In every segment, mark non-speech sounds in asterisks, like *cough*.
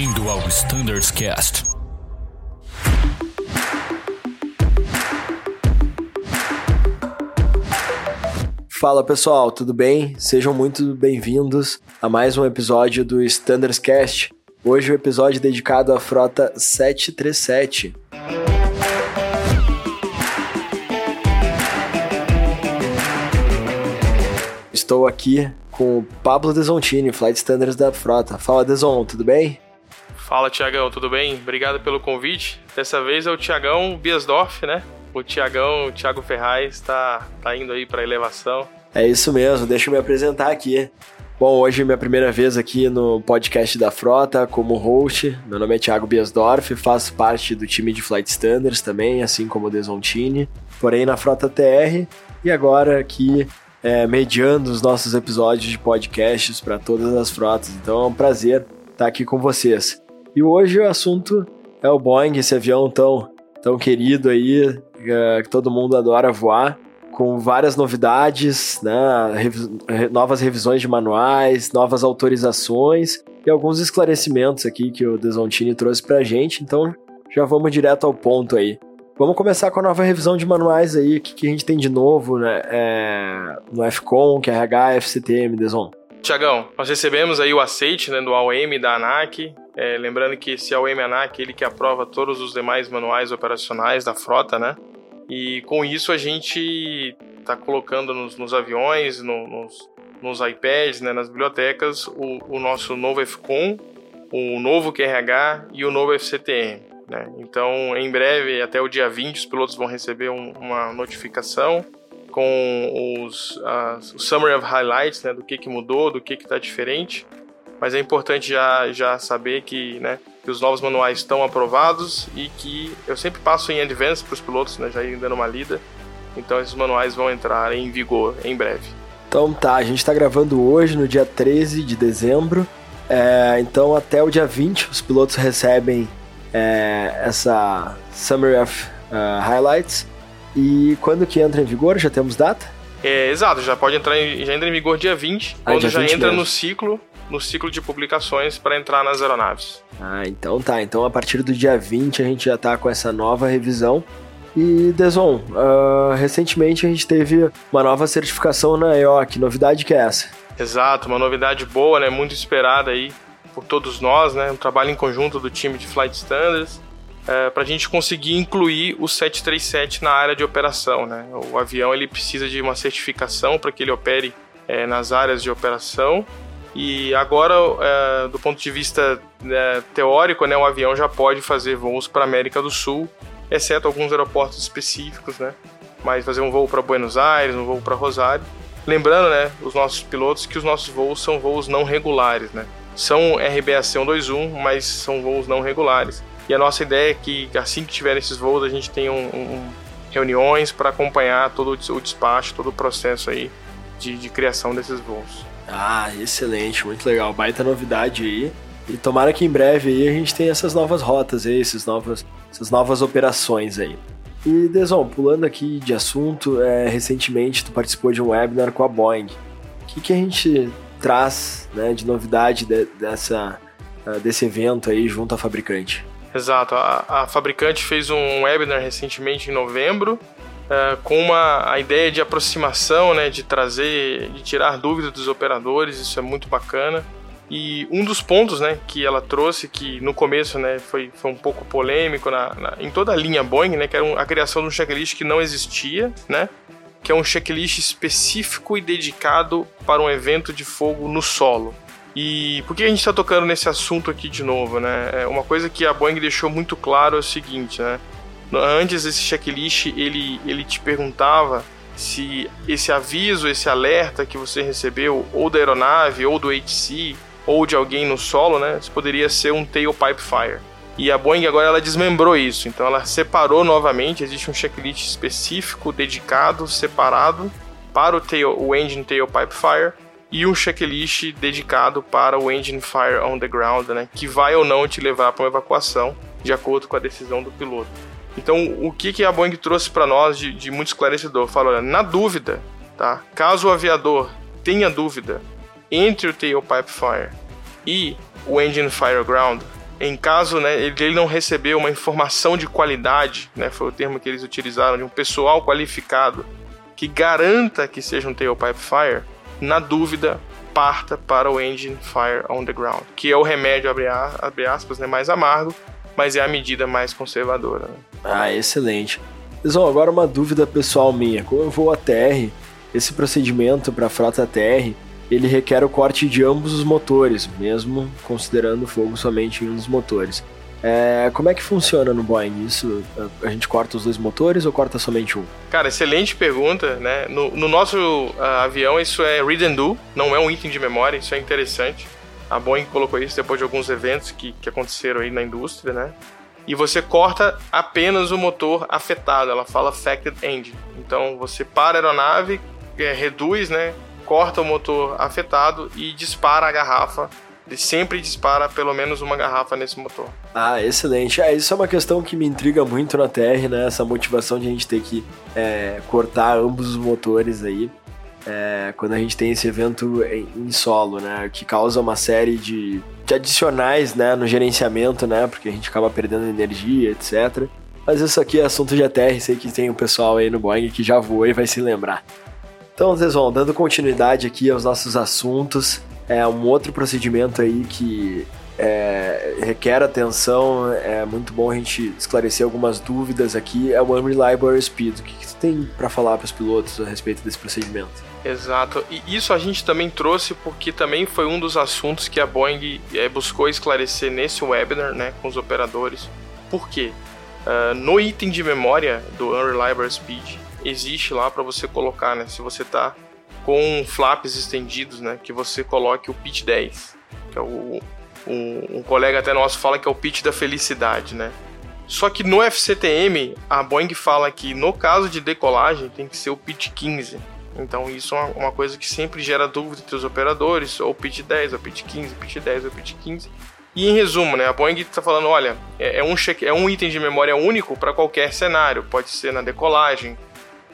Bem-vindo ao Standards Cast. Fala pessoal, tudo bem? Sejam muito bem-vindos a mais um episódio do Standards Cast. Hoje o um episódio dedicado à frota 737. Estou aqui com o Pablo Desontini, Flight Standards da frota. Fala Deson, tudo bem? Fala Tiagão, tudo bem? Obrigado pelo convite. Dessa vez é o Tiagão Biasdorf, né? O Tiagão, o Thiago Ferraz, está tá indo aí para elevação. É isso mesmo, deixa eu me apresentar aqui. Bom, hoje é minha primeira vez aqui no podcast da Frota como host. Meu nome é Thiago Biasdorf, faço parte do time de Flight Standards também, assim como o Desontini, porém na Frota TR e agora aqui é, mediando os nossos episódios de podcasts para todas as frotas. Então é um prazer estar aqui com vocês. E hoje o assunto é o Boeing, esse avião tão, tão querido aí, é, que todo mundo adora voar, com várias novidades, né, novas revisões de manuais, novas autorizações e alguns esclarecimentos aqui que o Desontini trouxe para a gente. Então já vamos direto ao ponto aí. Vamos começar com a nova revisão de manuais aí, o que, que a gente tem de novo né, é, no FCOM, QRH, FCTM, Deson. Tiagão, nós recebemos aí o aceite né, do AOM da ANAC, é, lembrando que esse AOM ANAC ele que aprova todos os demais manuais operacionais da frota, né? E com isso a gente está colocando nos, nos aviões, no, nos, nos, iPads, né, nas bibliotecas, o, o nosso novo FCOM, o novo QRH e o novo FCTM. Né? Então, em breve, até o dia 20, os pilotos vão receber um, uma notificação com os, as, o summary of highlights né, do que, que mudou, do que está diferente. Mas é importante já, já saber que, né, que os novos manuais estão aprovados e que eu sempre passo em advance para os pilotos, né, já ir dando uma lida. Então esses manuais vão entrar em vigor em breve. Então tá, a gente está gravando hoje, no dia 13 de dezembro. É, então até o dia 20 os pilotos recebem é, essa Summary of uh, Highlights. E quando que entra em vigor? Já temos data? É, exato, já pode entrar em, já entra em vigor dia 20, ah, quando dia já 20 entra mesmo. no ciclo, no ciclo de publicações para entrar nas aeronaves. Ah, então tá. Então a partir do dia 20 a gente já tá com essa nova revisão. E Deson, uh, recentemente a gente teve uma nova certificação na EOC. Novidade que é essa? Exato, uma novidade boa, né? Muito esperada aí por todos nós, né? Um trabalho em conjunto do time de Flight Standards é, para a gente conseguir incluir o 737 na área de operação, né? O avião ele precisa de uma certificação para que ele opere é, nas áreas de operação e agora, é, do ponto de vista é, teórico, né, o avião já pode fazer voos para a América do Sul, exceto alguns aeroportos específicos, né? Mas fazer um voo para Buenos Aires, um voo para Rosário. Lembrando, né, os nossos pilotos que os nossos voos são voos não regulares, né? são RBAC 121, mas são voos não regulares. E a nossa ideia é que assim que tiver esses voos, a gente tenha um, um, reuniões para acompanhar todo o despacho, todo o processo aí de, de criação desses voos. Ah, excelente, muito legal. Baita novidade aí. E tomara que em breve aí a gente tenha essas novas rotas aí, esses novas, essas novas operações aí. E Deson, pulando aqui de assunto, é, recentemente tu participou de um webinar com a Boeing. O que, que a gente traz né, de novidade de, dessa, uh, desse evento aí junto à fabricante? Exato, a, a fabricante fez um webinar recentemente em novembro uh, com uma a ideia de aproximação, né, de trazer, de tirar dúvidas dos operadores, isso é muito bacana. E um dos pontos né, que ela trouxe, que no começo né, foi, foi um pouco polêmico na, na, em toda a linha Boeing, né, que era a criação de um checklist que não existia, né, que é um checklist específico e dedicado para um evento de fogo no solo. E por que a gente está tocando nesse assunto aqui de novo, né? É uma coisa que a Boeing deixou muito claro é o seguinte, né? Antes esse checklist ele, ele te perguntava se esse aviso, esse alerta que você recebeu, ou da aeronave, ou do HC, ou de alguém no solo, né? Poderia ser um tailpipe fire. E a Boeing agora ela desmembrou isso, então ela separou novamente, existe um checklist específico, dedicado, separado para o, tail, o Engine Tailpipe Fire e um checklist dedicado para o Engine Fire on the Ground, né, que vai ou não te levar para uma evacuação de acordo com a decisão do piloto. Então, o que, que a Boeing trouxe para nós de, de, muito esclarecedor? Falou, olha, na dúvida, tá? caso o aviador tenha dúvida entre o Tailpipe Fire e o Engine Fire Ground, em caso né, ele não recebeu uma informação de qualidade, né, foi o termo que eles utilizaram, de um pessoal qualificado que garanta que seja um tailpipe fire, na dúvida, parta para o engine fire on the ground, que é o remédio, abre aspas, né, mais amargo, mas é a medida mais conservadora. Né? Ah, excelente. Pessoal, agora uma dúvida pessoal minha. Como eu vou a TR, esse procedimento para a frota TR, ele requer o corte de ambos os motores, mesmo considerando o fogo somente em um dos motores. É, como é que funciona no Boeing isso? A gente corta os dois motores ou corta somente um? Cara, excelente pergunta, né? No, no nosso uh, avião isso é read and do, não é um item de memória, isso é interessante. A Boeing colocou isso depois de alguns eventos que, que aconteceram aí na indústria, né? E você corta apenas o motor afetado, ela fala affected engine. Então você para a aeronave, é, reduz, né? Corta o motor afetado e dispara a garrafa ele sempre dispara pelo menos uma garrafa nesse motor. Ah, excelente. É, isso é uma questão que me intriga muito na TR, né? Essa motivação de a gente ter que é, cortar ambos os motores aí. É, quando a gente tem esse evento em, solo, né? Que causa uma série de, de adicionais, né? No gerenciamento, né? Porque a gente acaba perdendo energia, etc. Mas isso aqui é assunto de ATR, sei que tem um pessoal aí no Boeing que já voou e vai se lembrar. Então, vão dando continuidade aqui aos nossos assuntos, é um outro procedimento aí que é, requer atenção, é muito bom a gente esclarecer algumas dúvidas aqui, é o Unreliable Speed. O que, que você tem para falar para os pilotos a respeito desse procedimento? Exato, e isso a gente também trouxe porque também foi um dos assuntos que a Boeing é, buscou esclarecer nesse webinar né, com os operadores. Por quê? Uh, no item de memória do Unreliable Speed, existe lá para você colocar, né, se você está com flaps estendidos, né? Que você coloque o pitch 10, que é o, um, um colega até nosso fala que é o pitch da felicidade, né? Só que no FCTM, a Boeing fala que no caso de decolagem tem que ser o pitch 15. Então isso é uma coisa que sempre gera dúvida entre os operadores, ou pitch 10, ou pitch 15, pitch 10, ou pitch 15. E em resumo, né, a Boeing está falando, olha, é, é, um check, é um item de memória único para qualquer cenário. Pode ser na decolagem,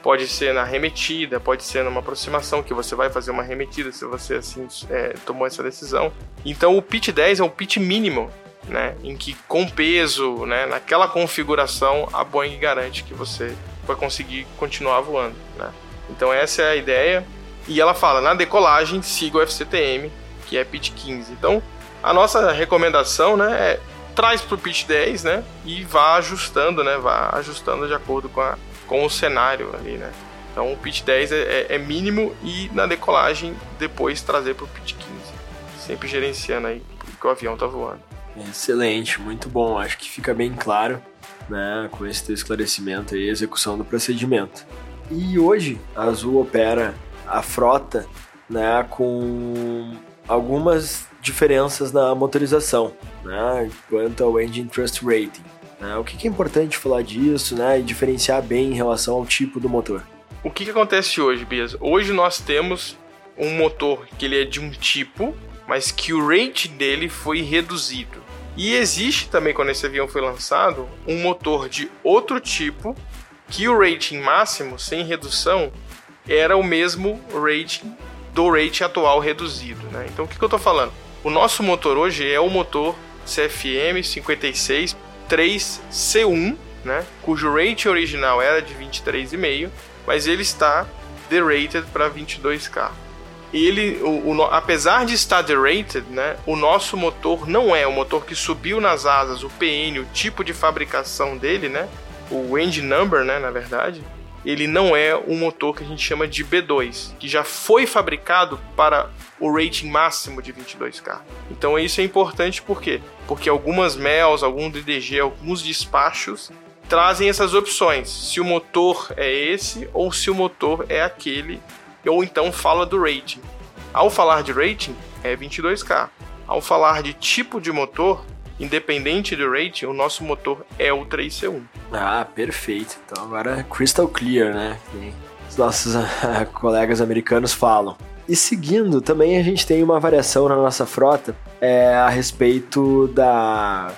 Pode ser na remetida, pode ser numa aproximação que você vai fazer uma remetida se você assim é, tomou essa decisão. Então o pitch 10 é o pitch mínimo, né, em que com peso, né, naquela configuração a Boeing garante que você vai conseguir continuar voando, né? Então essa é a ideia. E ela fala na decolagem siga o FCTM, que é pitch 15. Então a nossa recomendação, né, é traz para o pitch 10, né, e vá ajustando, né, vá ajustando de acordo com a com o cenário ali, né? Então o pitch 10 é, é, é mínimo e na decolagem depois trazer para o pitch 15. Sempre gerenciando aí que o avião está voando. Excelente, muito bom. Acho que fica bem claro né, com esse teu esclarecimento e execução do procedimento. E hoje a Azul opera a frota né, com algumas diferenças na motorização, né, quanto ao Engine Trust Rating. Né? O que, que, é importante falar disso né? e diferenciar bem em relação ao tipo do motor? O que, que acontece hoje, Bias? Hoje nós temos um motor que ele é de um tipo, mas que o rate dele foi reduzido. E existe também, quando esse avião foi lançado, um motor de outro tipo que o rating máximo, sem redução, era o mesmo rating do rate atual reduzido. Né? Então o que, que eu estou falando? O nosso motor hoje é o motor CFM 56 3C1, né, cujo rating original era de 23,5, mas ele está derated para 22K. Ele, o, o, apesar de estar derated, né, o nosso motor não é o motor que subiu nas asas, o PN, o tipo de fabricação dele, né, o engine number, né, na verdade, ele não é um motor que a gente chama de B2, que já foi fabricado para o rating máximo de 22K. Então isso é importante por quê? Porque algumas MELs, algum DDG, alguns despachos trazem essas opções. Se o motor é esse ou se o motor é aquele, ou então fala do rating. Ao falar de rating, é 22K. Ao falar de tipo de motor, independente do rating, o nosso motor é o 3C1. Ah, perfeito. Então agora é crystal clear, né? Os nossos *laughs* colegas americanos falam. E seguindo, também a gente tem uma variação na nossa frota é, a respeito da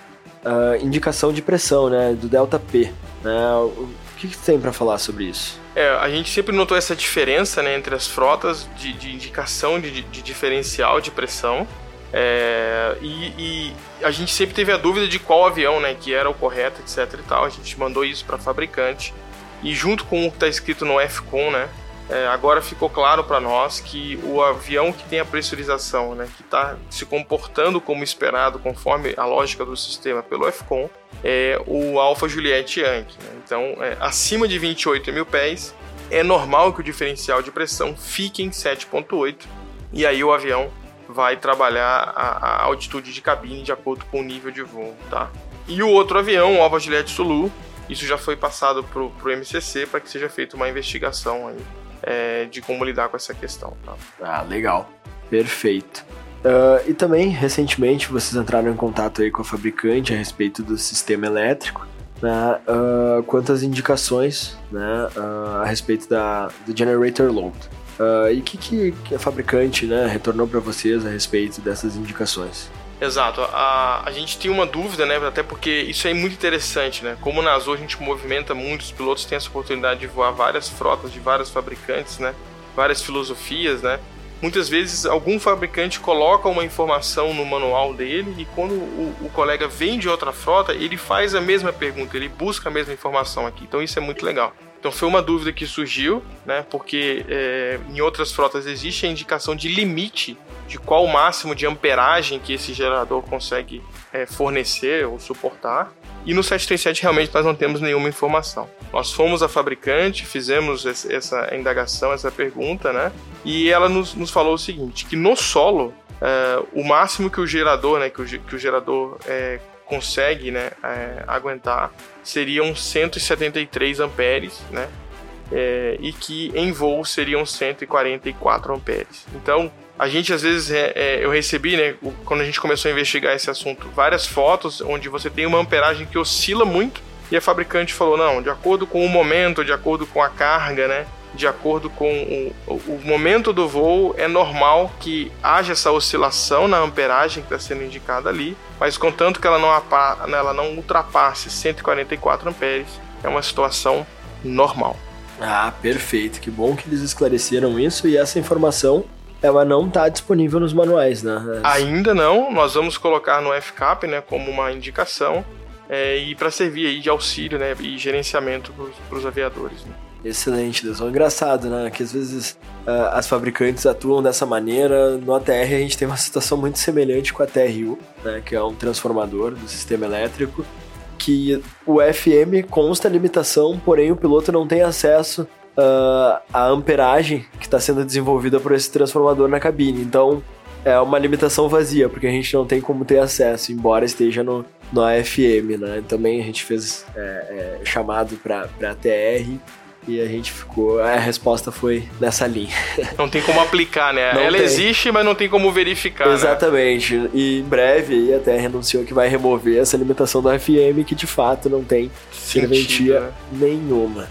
uh, indicação de pressão, né? Do delta P. Né? O que, que tem para falar sobre isso? É, a gente sempre notou essa diferença né, entre as frotas de, de indicação de, de diferencial de pressão É, e, e, a gente sempre teve a dúvida de qual avião, né, que era o correto, etc e tal. A gente mandou isso para fabricante e junto com o que está escrito no FCON, né, é, agora ficou claro para nós que o avião que tem a pressurização, né, que está se comportando como esperado, conforme a lógica do sistema pelo FCON, é o Alpha Juliet Yankee. Né? Então, é, acima de 28 mil pés, é normal que o diferencial de pressão fique em 7.8 e aí o avião vai trabalhar a, a, altitude de cabine de acordo com o nível de voo, tá? E o outro avião, o Alpha Juliet Sulu, isso já foi passado para o MCC para que seja feita uma investigação aí, é, de como lidar com essa questão, tá? Ah, legal. Perfeito. Uh, e também, recentemente, vocês entraram em contato aí com a fabricante a respeito do sistema elétrico, né? Uh, quantas indicações né, uh, a respeito da, do generator load. Uh, e o que, que, a fabricante né, retornou para vocês a respeito dessas indicações? Exato. A, a gente tinha uma dúvida, né? Até porque isso é muito interessante, né? Como na Azul a gente movimenta muito, os pilotos têm essa oportunidade de voar várias frotas de vários fabricantes, né? Várias filosofias, né? Muitas vezes algum fabricante coloca uma informação no manual dele e quando o, o, colega vem de outra frota, ele faz a mesma pergunta, ele busca a mesma informação aqui. Então isso é muito legal. Então foi uma dúvida que surgiu, né? Porque é, em outras frotas existe a indicação de limite de qual o máximo de amperagem que esse gerador consegue é, fornecer ou suportar. E no 737 realmente nós não temos nenhuma informação. Nós fomos a fabricante, fizemos essa indagação, essa pergunta, né? E ela nos, nos falou o seguinte, que no solo, é, o máximo que o gerador, né, que o, que o gerador é, consegue né, é, aguentar seriam 173 amperes, né? É, e que em voo seriam 144 amperes. Então, a gente às vezes é, eu recebi, né, quando a gente começou a investigar esse assunto, várias fotos onde você tem uma amperagem que oscila muito e a fabricante falou não, de acordo com o momento, de acordo com a carga, né, de acordo com o, o momento do voo, é normal que haja essa oscilação na amperagem que está sendo indicada ali, mas contanto que ela não, ela não ultrapasse 144 amperes, é uma situação normal. Ah, perfeito. Que bom que eles esclareceram isso e essa informação ela não está disponível nos manuais, né? Ainda não. Nós vamos colocar no FCAP, né, como uma indicação é, e para servir aí de auxílio, né, e gerenciamento para os aviadores. Né? Excelente, Deus. É engraçado, né? Que às vezes uh, as fabricantes atuam dessa maneira. No ATR a gente tem uma situação muito semelhante com a TRU, né? Que é um transformador do sistema elétrico. Que o FM consta a limitação, porém o piloto não tem acesso uh, à amperagem que está sendo desenvolvida por esse transformador na cabine. Então é uma limitação vazia, porque a gente não tem como ter acesso, embora esteja no, no AFM, né? Também a gente fez é, é, chamado para TR e a gente ficou. A resposta foi nessa linha. *laughs* Não tem como aplicar, né? Não Ela tem. existe, mas não tem como verificar. Né? Exatamente. Né? E em breve aí até renunciou que vai remover essa limitação do FM, que de fato não tem Sentido, serventia né? nenhuma.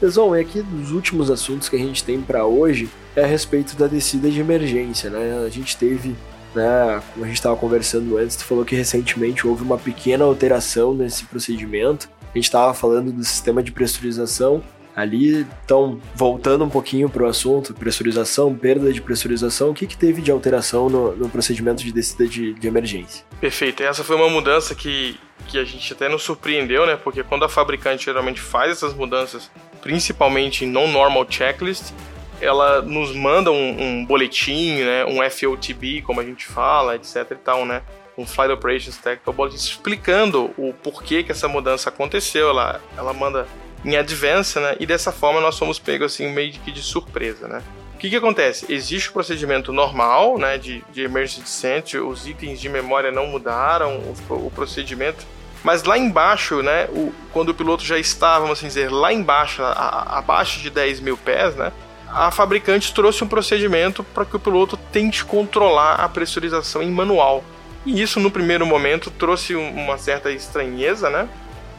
Pessoal, e aqui dos últimos assuntos que a gente tem para hoje é a respeito da descida de emergência, né? A gente teve né, como a gente estava conversando antes, tu falou que recentemente houve uma pequena alteração nesse procedimento. A gente estava falando do sistema de pressurização ali. Então, voltando um pouquinho para o assunto, pressurização, perda de pressurização, o que, que teve de alteração no, no procedimento de descida de, de, emergência? Perfeito. Essa foi uma mudança que, que a gente até nos surpreendeu, né? Porque quando a fabricante geralmente faz essas mudanças, principalmente em non-normal checklist, ela nos manda um, um boletim, né? Um FOTB, como a gente fala, etc e tal, né? um Flight Operations Technical Bulletin explicando o porquê que essa mudança aconteceu. Ela, ela manda em advance, né? E dessa forma nós somos pegos assim meio que de surpresa, né? O que, que acontece? Existe o procedimento normal, né, de, de emergency descent, os itens de memória não mudaram, o, o procedimento, mas lá embaixo, né, o, quando o piloto já estava, vamos assim dizer, lá embaixo, a, a, abaixo de 10 mil pés, né, a fabricante trouxe um procedimento para que o piloto tente controlar a pressurização em manual. E isso, no primeiro momento, trouxe uma certa estranheza, né?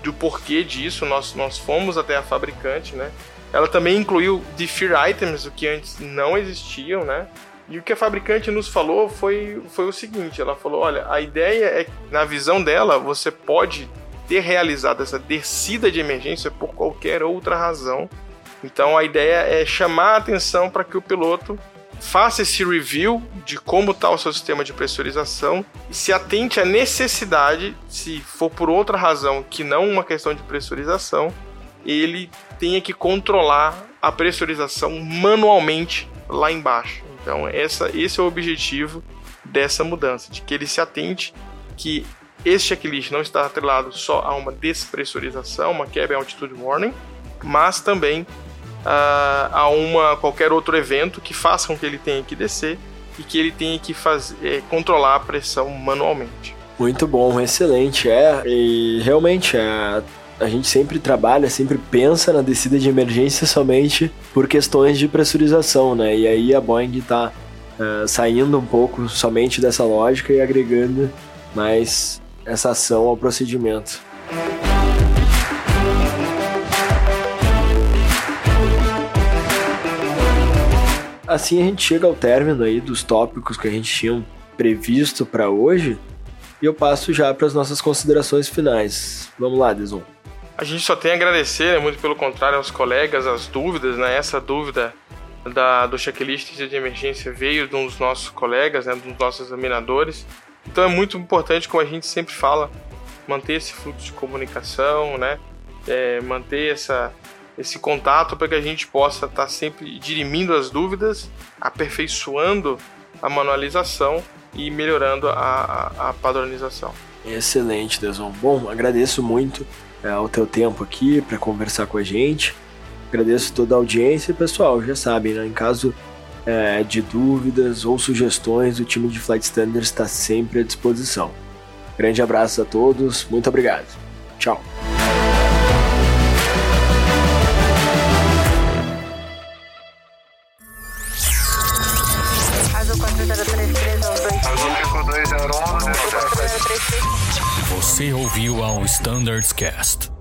Do porquê disso, nós, nós fomos até a fabricante, né? Ela também incluiu defer items, o que antes não existiam, né? E o que a fabricante nos falou foi, foi o seguinte: ela falou, olha, a ideia é que, na visão dela, você pode ter realizado essa descida de emergência por qualquer outra razão. Então a ideia é chamar a atenção para que o piloto faça esse review de como está o seu sistema de pressurização e se atente à necessidade, se for por outra razão que não uma questão de pressurização, ele tenha que controlar a pressurização manualmente lá embaixo. Então, essa, esse é o objetivo dessa mudança, de que ele se atente que esse checklist não está atrelado só a uma despressurização, uma quebra em altitude warning, mas também uh, a uma qualquer outro evento que faça com que ele tenha que descer e que ele tenha que fazer, é, controlar a pressão manualmente. Muito bom, excelente. É, e realmente é, a gente sempre trabalha, sempre pensa na descida de emergência somente por questões de pressurização, né? E aí a Boeing está uh, saindo um pouco somente dessa lógica e agregando mais essa ação ao procedimento. Assim a gente chega ao término aí dos tópicos que a gente tinha previsto para hoje e eu passo já para as nossas considerações finais. Vamos lá, Deson. A gente só tem a agradecer, né, muito pelo contrário, aos colegas, as dúvidas, né? Essa dúvida da, do checklist de emergência veio de um dos nossos colegas, né, dos nossos examinadores. Então é muito importante, como a gente sempre fala, manter esse fluxo de comunicação, né? É, manter essa, esse contato para que a gente possa estar tá sempre dirimindo as dúvidas, aperfeiçoando a manualização e melhorando a, a, a padronização. Excelente, Deson. Bom, agradeço muito é, o teu tempo aqui para conversar com a gente. Agradeço toda a audiência e pessoal, já sabem, né? Em caso é, de dúvidas ou sugestões, o time de Flight Standards está sempre à disposição. Grande abraço a todos, muito obrigado. Tchau. Você